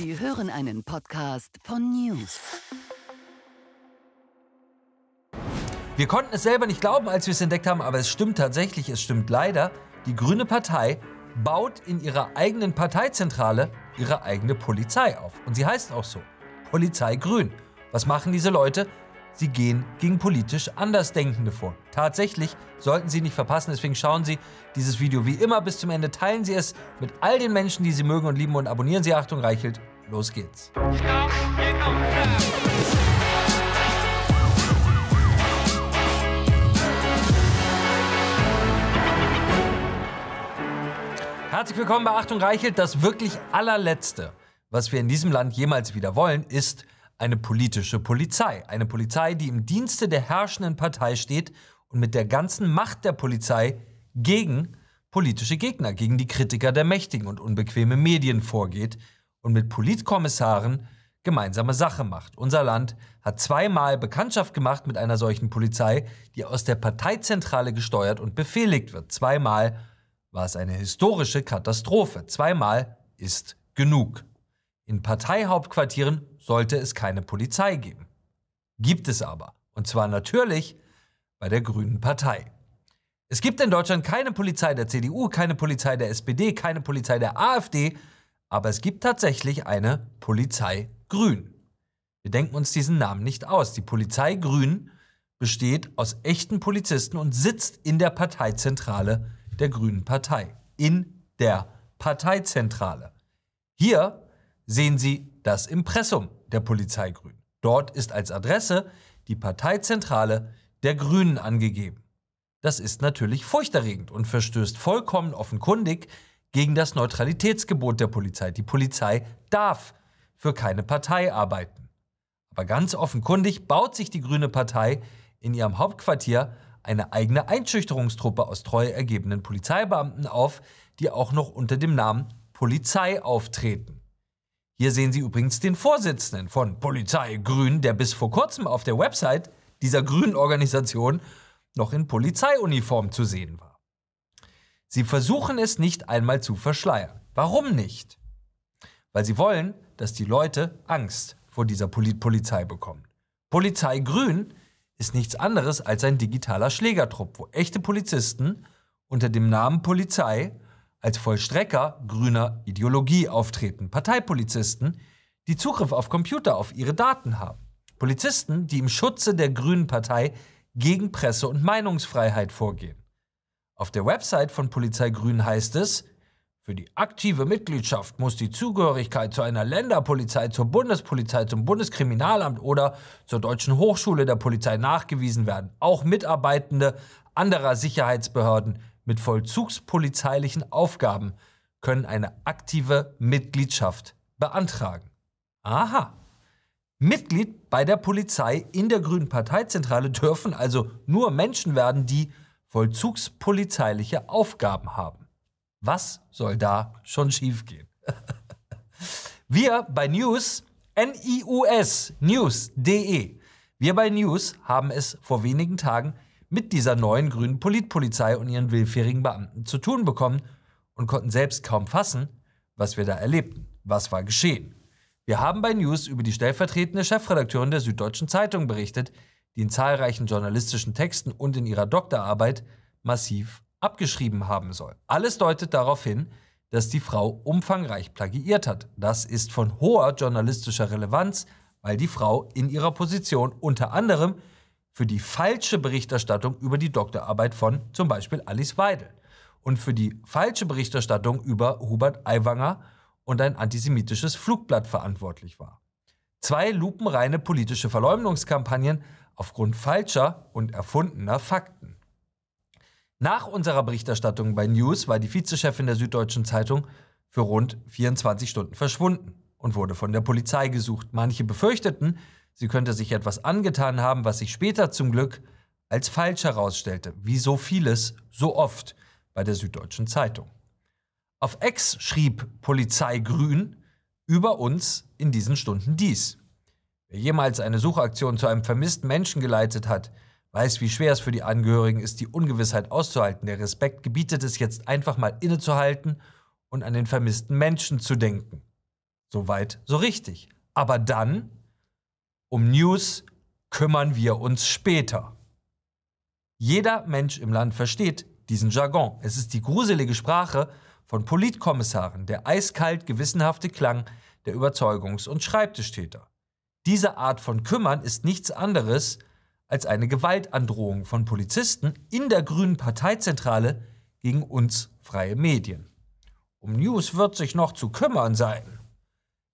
Sie hören einen Podcast von News. Wir konnten es selber nicht glauben, als wir es entdeckt haben, aber es stimmt tatsächlich, es stimmt leider. Die Grüne Partei baut in ihrer eigenen Parteizentrale ihre eigene Polizei auf. Und sie heißt auch so, Polizei Grün. Was machen diese Leute? Sie gehen gegen politisch Andersdenkende vor. Tatsächlich sollten Sie nicht verpassen, deswegen schauen Sie dieses Video wie immer bis zum Ende, teilen Sie es mit all den Menschen, die Sie mögen und lieben und abonnieren Sie. Achtung, Reichelt, los geht's. Herzlich willkommen bei Achtung Reichelt. Das wirklich allerletzte, was wir in diesem Land jemals wieder wollen, ist eine politische Polizei. Eine Polizei, die im Dienste der herrschenden Partei steht und mit der ganzen Macht der Polizei gegen politische Gegner, gegen die Kritiker der Mächtigen und unbequeme Medien vorgeht und mit Politkommissaren gemeinsame Sache macht. Unser Land hat zweimal Bekanntschaft gemacht mit einer solchen Polizei, die aus der Parteizentrale gesteuert und befehligt wird. Zweimal war es eine historische Katastrophe. Zweimal ist genug. In Parteihauptquartieren sollte es keine Polizei geben. Gibt es aber. Und zwar natürlich bei der Grünen Partei. Es gibt in Deutschland keine Polizei der CDU, keine Polizei der SPD, keine Polizei der AfD, aber es gibt tatsächlich eine Polizei Grün. Wir denken uns diesen Namen nicht aus. Die Polizei Grün besteht aus echten Polizisten und sitzt in der Parteizentrale der Grünen Partei. In der Parteizentrale. Hier sehen Sie das Impressum der Polizei Grün. Dort ist als Adresse die Parteizentrale der Grünen angegeben. Das ist natürlich furchterregend und verstößt vollkommen offenkundig gegen das Neutralitätsgebot der Polizei. Die Polizei darf für keine Partei arbeiten. Aber ganz offenkundig baut sich die Grüne Partei in ihrem Hauptquartier eine eigene Einschüchterungstruppe aus treu ergebenen Polizeibeamten auf, die auch noch unter dem Namen Polizei auftreten. Hier sehen Sie übrigens den Vorsitzenden von Polizei Grün, der bis vor kurzem auf der Website dieser grünen Organisation noch in Polizeiuniform zu sehen war. Sie versuchen es nicht einmal zu verschleiern. Warum nicht? Weil sie wollen, dass die Leute Angst vor dieser Polizei bekommen. Polizei Grün ist nichts anderes als ein digitaler Schlägertrupp, wo echte Polizisten unter dem Namen Polizei als Vollstrecker grüner Ideologie auftreten. Parteipolizisten, die Zugriff auf Computer, auf ihre Daten haben. Polizisten, die im Schutze der Grünen Partei gegen Presse- und Meinungsfreiheit vorgehen. Auf der Website von Polizei Grün heißt es, für die aktive Mitgliedschaft muss die Zugehörigkeit zu einer Länderpolizei, zur Bundespolizei, zum Bundeskriminalamt oder zur Deutschen Hochschule der Polizei nachgewiesen werden. Auch Mitarbeitende anderer Sicherheitsbehörden mit vollzugspolizeilichen Aufgaben können eine aktive Mitgliedschaft beantragen. Aha. Mitglied bei der Polizei in der Grünen Parteizentrale dürfen also nur Menschen werden, die vollzugspolizeiliche Aufgaben haben. Was soll da schon schiefgehen? Wir bei News, N-I-U-S, news.de, wir bei News haben es vor wenigen Tagen mit dieser neuen grünen Politpolizei und ihren willfährigen Beamten zu tun bekommen und konnten selbst kaum fassen, was wir da erlebten. Was war geschehen? Wir haben bei News über die stellvertretende Chefredakteurin der Süddeutschen Zeitung berichtet, die in zahlreichen journalistischen Texten und in ihrer Doktorarbeit massiv abgeschrieben haben soll. Alles deutet darauf hin, dass die Frau umfangreich plagiiert hat. Das ist von hoher journalistischer Relevanz, weil die Frau in ihrer Position unter anderem für die falsche Berichterstattung über die Doktorarbeit von zum Beispiel Alice Weidel und für die falsche Berichterstattung über Hubert Aiwanger und ein antisemitisches Flugblatt verantwortlich war. Zwei lupenreine politische Verleumdungskampagnen aufgrund falscher und erfundener Fakten. Nach unserer Berichterstattung bei News war die Vizechefin der Süddeutschen Zeitung für rund 24 Stunden verschwunden und wurde von der Polizei gesucht. Manche befürchteten, Sie könnte sich etwas angetan haben, was sich später zum Glück als falsch herausstellte, wie so vieles, so oft bei der Süddeutschen Zeitung. Auf Ex schrieb Polizei Grün über uns in diesen Stunden dies. Wer jemals eine Suchaktion zu einem vermissten Menschen geleitet hat, weiß, wie schwer es für die Angehörigen ist, die Ungewissheit auszuhalten. Der Respekt gebietet es jetzt einfach mal innezuhalten und an den vermissten Menschen zu denken. Soweit, so richtig. Aber dann, um News kümmern wir uns später. Jeder Mensch im Land versteht diesen Jargon. Es ist die gruselige Sprache von Politkommissaren, der eiskalt gewissenhafte Klang der Überzeugungs- und Schreibtischtäter. Diese Art von Kümmern ist nichts anderes als eine Gewaltandrohung von Polizisten in der grünen Parteizentrale gegen uns freie Medien. Um News wird sich noch zu kümmern sein.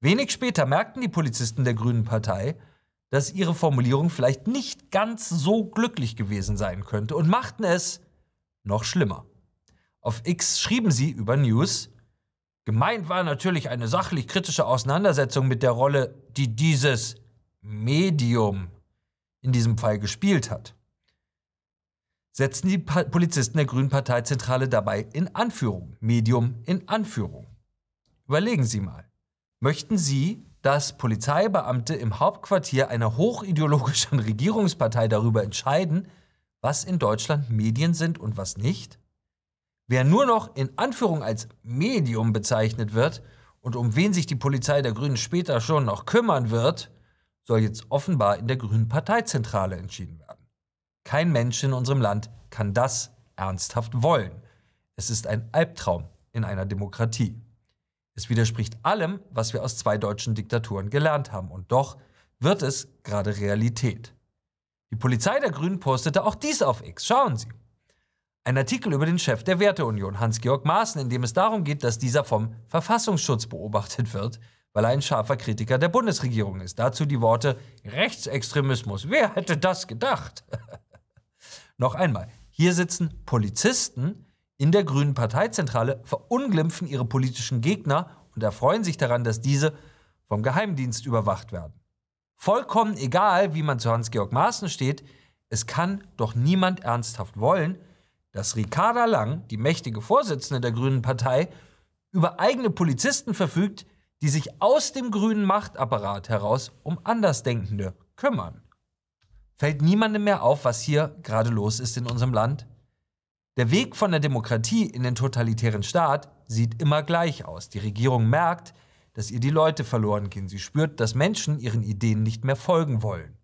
Wenig später merkten die Polizisten der Grünen Partei, dass ihre Formulierung vielleicht nicht ganz so glücklich gewesen sein könnte und machten es noch schlimmer. Auf X schrieben sie über News, gemeint war natürlich eine sachlich kritische Auseinandersetzung mit der Rolle, die dieses Medium in diesem Fall gespielt hat. Setzten die Polizisten der Grünen Parteizentrale dabei in Anführung, Medium in Anführung. Überlegen Sie mal, möchten Sie dass Polizeibeamte im Hauptquartier einer hochideologischen Regierungspartei darüber entscheiden, was in Deutschland Medien sind und was nicht? Wer nur noch in Anführung als Medium bezeichnet wird und um wen sich die Polizei der Grünen später schon noch kümmern wird, soll jetzt offenbar in der Grünen Parteizentrale entschieden werden. Kein Mensch in unserem Land kann das ernsthaft wollen. Es ist ein Albtraum in einer Demokratie. Es widerspricht allem, was wir aus zwei deutschen Diktaturen gelernt haben. Und doch wird es gerade Realität. Die Polizei der Grünen postete auch dies auf X. Schauen Sie. Ein Artikel über den Chef der Werteunion, Hans-Georg Maaßen, in dem es darum geht, dass dieser vom Verfassungsschutz beobachtet wird, weil er ein scharfer Kritiker der Bundesregierung ist. Dazu die Worte Rechtsextremismus. Wer hätte das gedacht? Noch einmal, hier sitzen Polizisten, in der Grünen Parteizentrale verunglimpfen ihre politischen Gegner und erfreuen sich daran, dass diese vom Geheimdienst überwacht werden. Vollkommen egal, wie man zu Hans-Georg Maaßen steht, es kann doch niemand ernsthaft wollen, dass Ricarda Lang, die mächtige Vorsitzende der Grünen Partei, über eigene Polizisten verfügt, die sich aus dem grünen Machtapparat heraus um Andersdenkende kümmern. Fällt niemandem mehr auf, was hier gerade los ist in unserem Land? Der Weg von der Demokratie in den totalitären Staat sieht immer gleich aus. Die Regierung merkt, dass ihr die Leute verloren gehen. Sie spürt, dass Menschen ihren Ideen nicht mehr folgen wollen.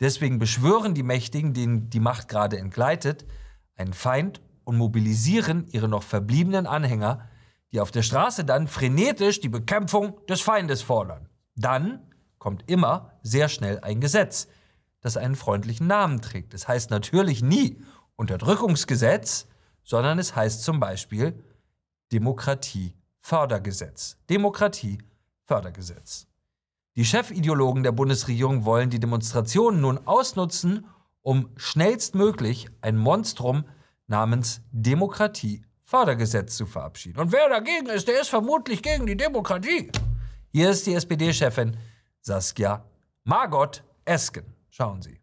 Deswegen beschwören die Mächtigen, denen die Macht gerade entgleitet, einen Feind und mobilisieren ihre noch verbliebenen Anhänger, die auf der Straße dann frenetisch die Bekämpfung des Feindes fordern. Dann kommt immer sehr schnell ein Gesetz, das einen freundlichen Namen trägt. Es das heißt natürlich nie Unterdrückungsgesetz, sondern es heißt zum Beispiel Demokratiefördergesetz. Demokratiefördergesetz. Die Chefideologen der Bundesregierung wollen die Demonstrationen nun ausnutzen, um schnellstmöglich ein Monstrum namens Demokratiefördergesetz zu verabschieden. Und wer dagegen ist, der ist vermutlich gegen die Demokratie. Hier ist die SPD-Chefin Saskia Margot Esken. Schauen Sie.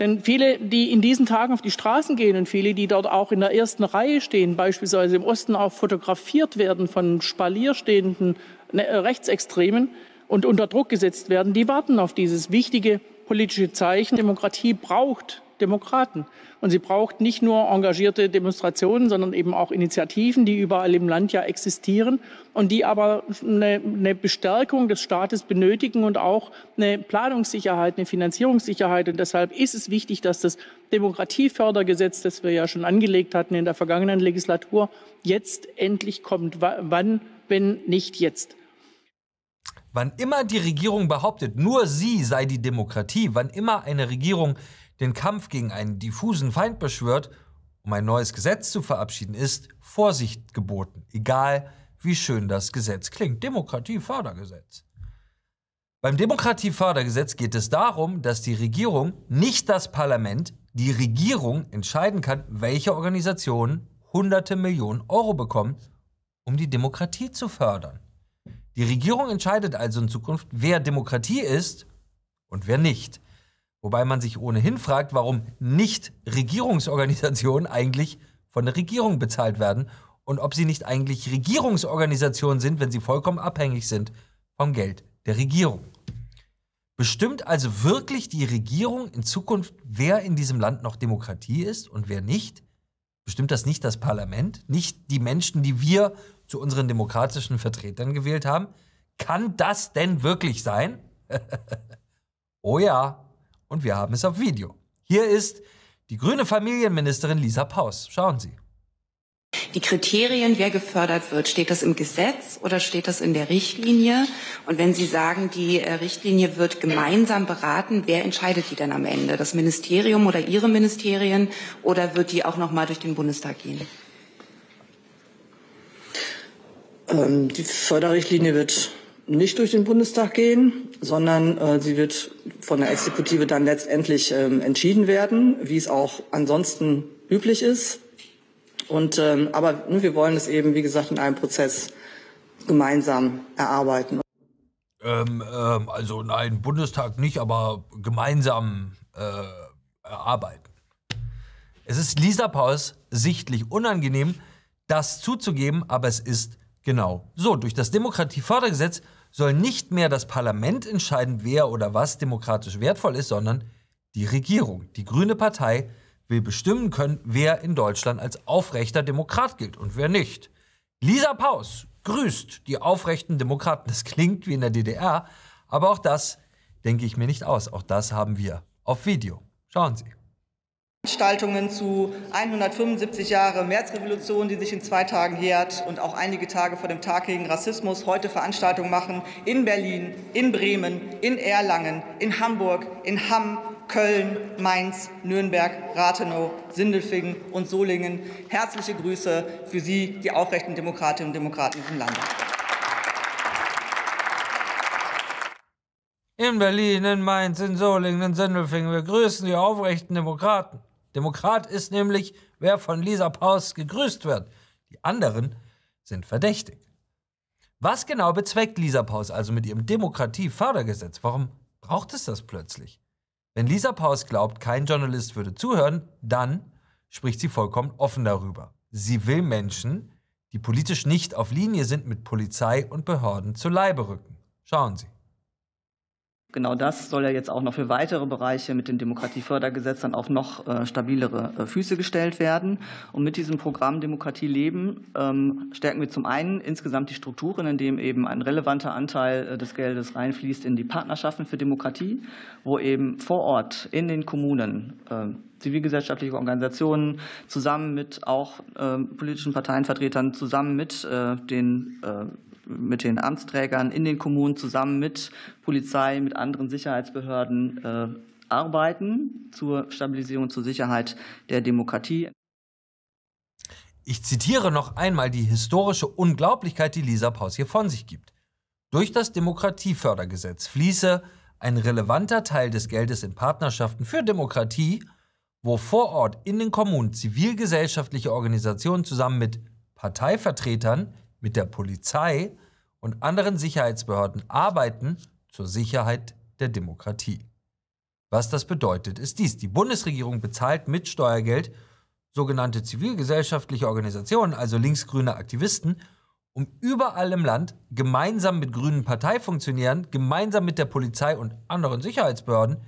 Denn viele, die in diesen Tagen auf die Straßen gehen und viele, die dort auch in der ersten Reihe stehen, beispielsweise im Osten auch fotografiert werden von Spalier stehenden ne, Rechtsextremen und unter Druck gesetzt werden, die warten auf dieses wichtige politische Zeichen. Demokratie braucht Demokraten. Und sie braucht nicht nur engagierte Demonstrationen, sondern eben auch Initiativen, die überall im Land ja existieren und die aber eine, eine Bestärkung des Staates benötigen und auch eine Planungssicherheit, eine Finanzierungssicherheit. Und deshalb ist es wichtig, dass das Demokratiefördergesetz, das wir ja schon angelegt hatten in der vergangenen Legislatur, jetzt endlich kommt. Wann, wenn nicht jetzt? Wann immer die Regierung behauptet, nur sie sei die Demokratie, wann immer eine Regierung den Kampf gegen einen diffusen Feind beschwört, um ein neues Gesetz zu verabschieden, ist Vorsicht geboten, egal wie schön das Gesetz klingt. Demokratiefördergesetz. Beim Demokratiefördergesetz geht es darum, dass die Regierung, nicht das Parlament, die Regierung entscheiden kann, welche Organisationen hunderte Millionen Euro bekommen, um die Demokratie zu fördern. Die Regierung entscheidet also in Zukunft, wer Demokratie ist und wer nicht. Wobei man sich ohnehin fragt, warum nicht Regierungsorganisationen eigentlich von der Regierung bezahlt werden und ob sie nicht eigentlich Regierungsorganisationen sind, wenn sie vollkommen abhängig sind vom Geld der Regierung. Bestimmt also wirklich die Regierung in Zukunft, wer in diesem Land noch Demokratie ist und wer nicht? Bestimmt das nicht das Parlament? Nicht die Menschen, die wir zu unseren demokratischen Vertretern gewählt haben? Kann das denn wirklich sein? oh ja, und wir haben es auf Video. Hier ist die grüne Familienministerin Lisa Paus. Schauen Sie. Die Kriterien, wer gefördert wird, steht das im Gesetz oder steht das in der Richtlinie? Und wenn Sie sagen, die äh, Richtlinie wird gemeinsam beraten, wer entscheidet die denn am Ende? Das Ministerium oder Ihre Ministerien oder wird die auch noch mal durch den Bundestag gehen? Ähm, die Förderrichtlinie wird nicht durch den Bundestag gehen, sondern äh, sie wird von der Exekutive dann letztendlich ähm, entschieden werden, wie es auch ansonsten üblich ist. Und, ähm, aber ne, wir wollen es eben, wie gesagt, in einem Prozess gemeinsam erarbeiten. Ähm, ähm, also nein, Bundestag nicht, aber gemeinsam äh, erarbeiten. Es ist Lisa Paus sichtlich unangenehm, das zuzugeben, aber es ist genau so. Durch das Demokratiefördergesetz soll nicht mehr das Parlament entscheiden, wer oder was demokratisch wertvoll ist, sondern die Regierung. Die Grüne Partei will bestimmen können, wer in Deutschland als aufrechter Demokrat gilt und wer nicht. Lisa Paus grüßt die aufrechten Demokraten. Das klingt wie in der DDR, aber auch das denke ich mir nicht aus. Auch das haben wir auf Video. Schauen Sie. Veranstaltungen zu 175 Jahre Märzrevolution, die sich in zwei Tagen jährt und auch einige Tage vor dem Tag gegen Rassismus heute Veranstaltungen machen in Berlin, in Bremen, in Erlangen, in Hamburg, in Hamm, Köln, Mainz, Nürnberg, Rathenow, Sindelfingen und Solingen. Herzliche Grüße für Sie, die aufrechten Demokratinnen und Demokraten in diesem Lande. In Berlin, in Mainz, in Solingen, in Sindelfingen. Wir grüßen die aufrechten Demokraten. Demokrat ist nämlich, wer von Lisa Paus gegrüßt wird. Die anderen sind verdächtig. Was genau bezweckt Lisa Paus also mit ihrem Demokratiefördergesetz? Warum braucht es das plötzlich? Wenn Lisa Paus glaubt, kein Journalist würde zuhören, dann spricht sie vollkommen offen darüber. Sie will Menschen, die politisch nicht auf Linie sind, mit Polizei und Behörden zu Leibe rücken. Schauen Sie. Genau das soll ja jetzt auch noch für weitere Bereiche mit dem Demokratiefördergesetz dann auf noch äh, stabilere äh, Füße gestellt werden. Und mit diesem Programm Demokratie leben ähm, stärken wir zum einen insgesamt die Strukturen, indem eben ein relevanter Anteil äh, des Geldes reinfließt in die Partnerschaften für Demokratie, wo eben vor Ort in den Kommunen zivilgesellschaftliche Organisationen zusammen mit auch politischen Parteienvertretern, zusammen mit den mit den Amtsträgern in den Kommunen zusammen mit Polizei, mit anderen Sicherheitsbehörden äh, arbeiten zur Stabilisierung, zur Sicherheit der Demokratie. Ich zitiere noch einmal die historische Unglaublichkeit, die Lisa Paus hier von sich gibt. Durch das Demokratiefördergesetz fließe ein relevanter Teil des Geldes in Partnerschaften für Demokratie, wo vor Ort in den Kommunen zivilgesellschaftliche Organisationen zusammen mit Parteivertretern mit der Polizei und anderen Sicherheitsbehörden arbeiten zur Sicherheit der Demokratie. Was das bedeutet, ist dies. Die Bundesregierung bezahlt mit Steuergeld sogenannte zivilgesellschaftliche Organisationen, also linksgrüne Aktivisten, um überall im Land gemeinsam mit grünen Parteifunktionären, gemeinsam mit der Polizei und anderen Sicherheitsbehörden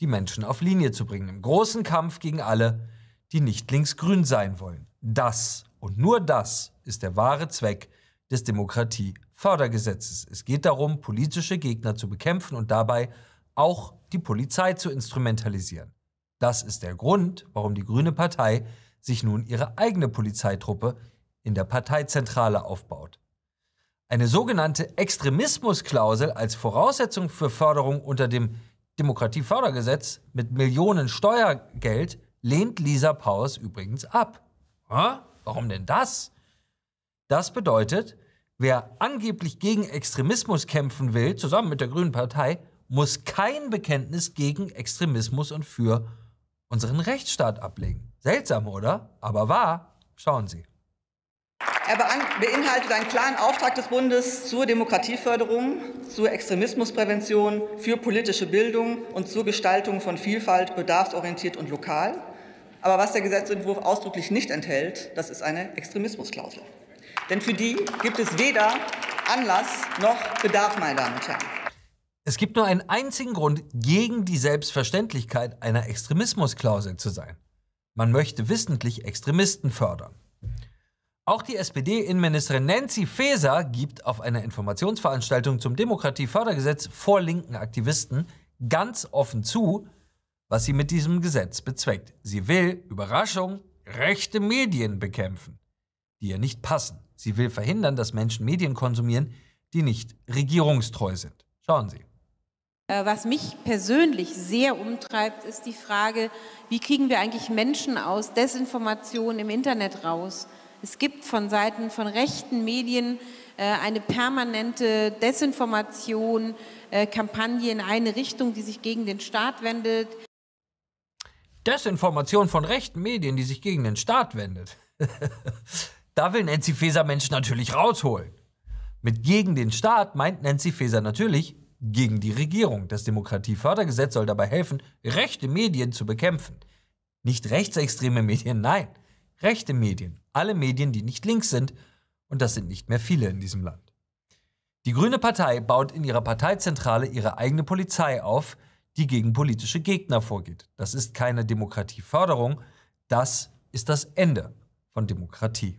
die Menschen auf Linie zu bringen. Im großen Kampf gegen alle, die nicht linksgrün sein wollen. Das und nur das ist der wahre Zweck des Demokratiefördergesetzes. Es geht darum, politische Gegner zu bekämpfen und dabei auch die Polizei zu instrumentalisieren. Das ist der Grund, warum die Grüne Partei sich nun ihre eigene Polizeitruppe in der Parteizentrale aufbaut. Eine sogenannte Extremismusklausel als Voraussetzung für Förderung unter dem Demokratiefördergesetz mit Millionen Steuergeld lehnt Lisa Paus übrigens ab. Ha? Warum denn das? Das bedeutet, wer angeblich gegen Extremismus kämpfen will, zusammen mit der Grünen Partei, muss kein Bekenntnis gegen Extremismus und für unseren Rechtsstaat ablegen. Seltsam, oder? Aber wahr. Schauen Sie. Er beinhaltet einen klaren Auftrag des Bundes zur Demokratieförderung, zur Extremismusprävention, für politische Bildung und zur Gestaltung von Vielfalt, bedarfsorientiert und lokal. Aber was der Gesetzentwurf ausdrücklich nicht enthält, das ist eine Extremismusklausel. Denn für die gibt es weder Anlass noch Bedarf, meine Damen und Herren. Es gibt nur einen einzigen Grund, gegen die Selbstverständlichkeit einer Extremismusklausel zu sein. Man möchte wissentlich Extremisten fördern. Auch die SPD-Innenministerin Nancy Faeser gibt auf einer Informationsveranstaltung zum Demokratiefördergesetz vor linken Aktivisten ganz offen zu, was sie mit diesem Gesetz bezweckt. Sie will, Überraschung, rechte Medien bekämpfen, die ihr nicht passen. Sie will verhindern, dass Menschen Medien konsumieren, die nicht regierungstreu sind. Schauen Sie. Äh, was mich persönlich sehr umtreibt, ist die Frage, wie kriegen wir eigentlich Menschen aus Desinformation im Internet raus? Es gibt von Seiten von rechten Medien äh, eine permanente Desinformation, äh, Kampagne in eine Richtung, die sich gegen den Staat wendet. Desinformation von rechten Medien, die sich gegen den Staat wendet. da will Nancy Faeser Menschen natürlich rausholen. Mit gegen den Staat meint Nancy Faeser natürlich gegen die Regierung. Das Demokratiefördergesetz soll dabei helfen, rechte Medien zu bekämpfen. Nicht rechtsextreme Medien, nein, rechte Medien. Alle Medien, die nicht links sind. Und das sind nicht mehr viele in diesem Land. Die Grüne Partei baut in ihrer Parteizentrale ihre eigene Polizei auf, die gegen politische Gegner vorgeht. Das ist keine Demokratieförderung, das ist das Ende von Demokratie.